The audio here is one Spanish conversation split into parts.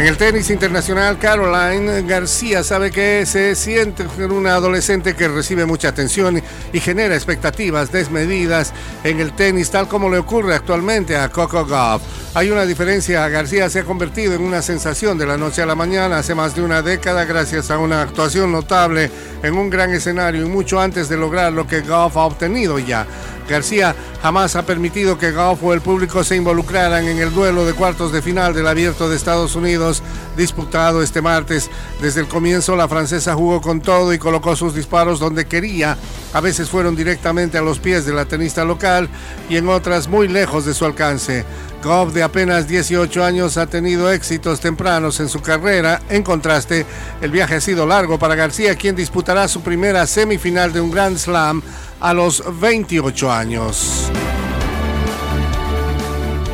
En el tenis internacional, Caroline García sabe que se siente una adolescente que recibe mucha atención y genera expectativas desmedidas en el tenis, tal como le ocurre actualmente a Coco Gauff. Hay una diferencia, García se ha convertido en una sensación de la noche a la mañana hace más de una década gracias a una actuación notable en un gran escenario y mucho antes de lograr lo que Goff ha obtenido ya. García jamás ha permitido que Goff o el público se involucraran en el duelo de cuartos de final del Abierto de Estados Unidos disputado este martes. Desde el comienzo la francesa jugó con todo y colocó sus disparos donde quería. A veces fueron directamente a los pies de la tenista local y en otras muy lejos de su alcance. Goff, de apenas 18 años, ha tenido éxitos tempranos en su carrera. En contraste, el viaje ha sido largo para García, quien disputará su primera semifinal de un Grand Slam a los 28 años.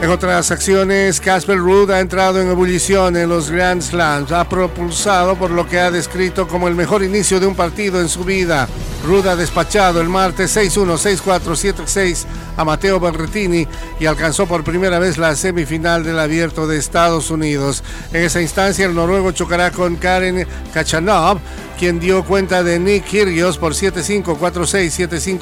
En otras acciones, Casper Ruud ha entrado en ebullición en los Grand Slams, ha propulsado por lo que ha descrito como el mejor inicio de un partido en su vida. Ruud ha despachado el martes 6-1, 6-4, 7-6 a Mateo Berretini y alcanzó por primera vez la semifinal del Abierto de Estados Unidos. En esa instancia, el noruego chocará con Karen Kachanov quien dio cuenta de Nick Kyrgios por 7-5, 4-6, 7-5,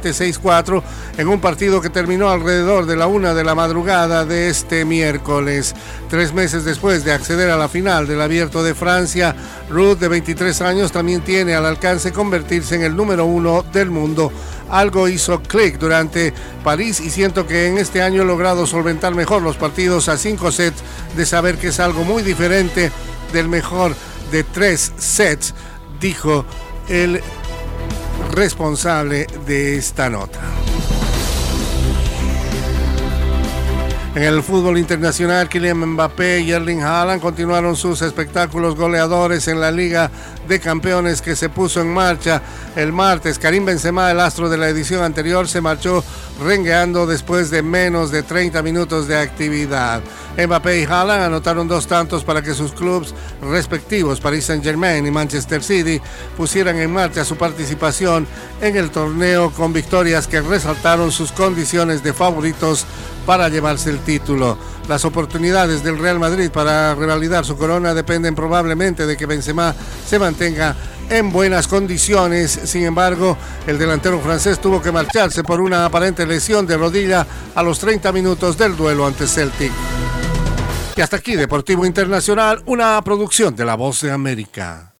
6-7, 6-4 en un partido que terminó alrededor de la una de la madrugada de este miércoles. Tres meses después de acceder a la final del Abierto de Francia, Ruth, de 23 años, también tiene al alcance convertirse en el número uno del mundo. Algo hizo clic durante París y siento que en este año he logrado solventar mejor los partidos a cinco sets, de saber que es algo muy diferente del mejor de tres sets, dijo el responsable de esta nota. En el fútbol internacional, Kylian Mbappé y Erling Haaland continuaron sus espectáculos goleadores en la Liga de Campeones que se puso en marcha el martes. Karim Benzema, el astro de la edición anterior, se marchó rengueando después de menos de 30 minutos de actividad. Mbappé y Haaland anotaron dos tantos para que sus clubes respectivos, Paris Saint-Germain y Manchester City, pusieran en marcha su participación en el torneo con victorias que resaltaron sus condiciones de favoritos para llevarse el título. Las oportunidades del Real Madrid para revalidar su corona dependen probablemente de que Benzema se mantenga en buenas condiciones. Sin embargo, el delantero francés tuvo que marcharse por una aparente lesión de rodilla a los 30 minutos del duelo ante Celtic. Y hasta aquí Deportivo Internacional, una producción de La Voz de América.